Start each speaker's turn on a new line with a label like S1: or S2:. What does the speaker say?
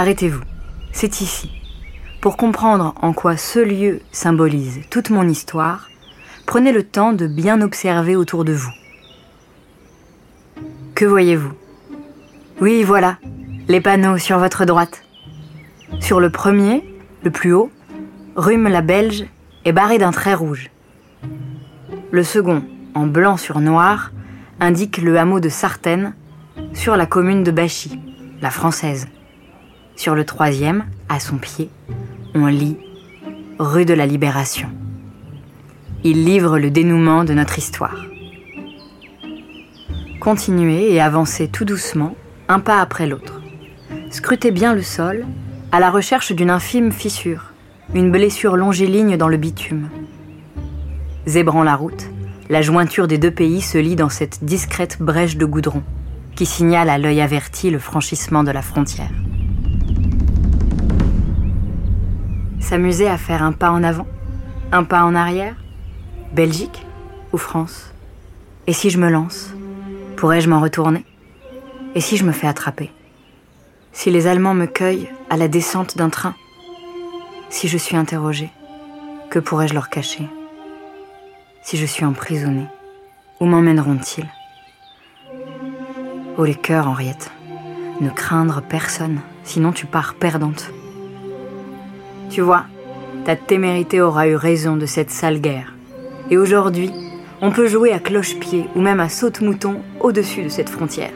S1: Arrêtez-vous, c'est ici. Pour comprendre en quoi ce lieu symbolise toute mon histoire, prenez le temps de bien observer autour de vous. Que voyez-vous? Oui, voilà, les panneaux sur votre droite. Sur le premier, le plus haut, Rhume la Belge est barré d'un trait rouge. Le second, en blanc sur noir, indique le hameau de Sartène sur la commune de Bachy, la française. Sur le troisième, à son pied, on lit Rue de la Libération. Il livre le dénouement de notre histoire. Continuez et avancez tout doucement, un pas après l'autre. Scrutez bien le sol, à la recherche d'une infime fissure, une blessure longiligne dans le bitume. Zébrant la route, la jointure des deux pays se lit dans cette discrète brèche de goudron qui signale à l'œil averti le franchissement de la frontière. S'amuser à faire un pas en avant, un pas en arrière Belgique ou France? Et si je me lance Pourrais-je m'en retourner? Et si je me fais attraper? Si les Allemands me cueillent à la descente d'un train? Si je suis interrogé, que pourrais-je leur cacher? Si je suis emprisonné, où m'emmèneront-ils? Oh les cœurs, Henriette, ne craindre personne, sinon tu pars perdante. Tu vois, ta témérité aura eu raison de cette sale guerre. Et aujourd'hui, on peut jouer à cloche-pied ou même à saute-mouton au-dessus de cette frontière.